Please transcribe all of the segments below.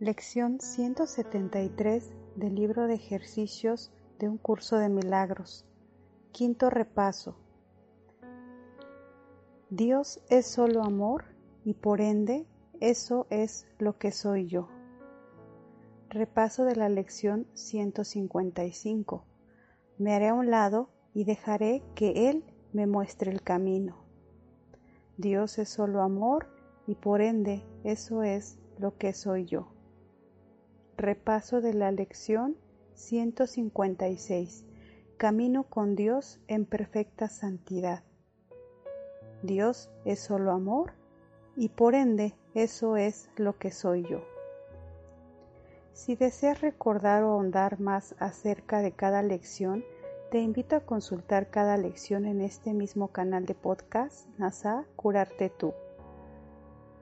Lección 173 del libro de ejercicios de un curso de milagros. Quinto repaso. Dios es solo amor y por ende eso es lo que soy yo. Repaso de la lección 155. Me haré a un lado y dejaré que Él me muestre el camino. Dios es solo amor y por ende eso es lo que soy yo. Repaso de la lección 156. Camino con Dios en perfecta santidad. Dios es solo amor y por ende eso es lo que soy yo. Si deseas recordar o ahondar más acerca de cada lección, te invito a consultar cada lección en este mismo canal de podcast NASA Curarte Tú.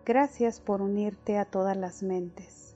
Gracias por unirte a todas las mentes.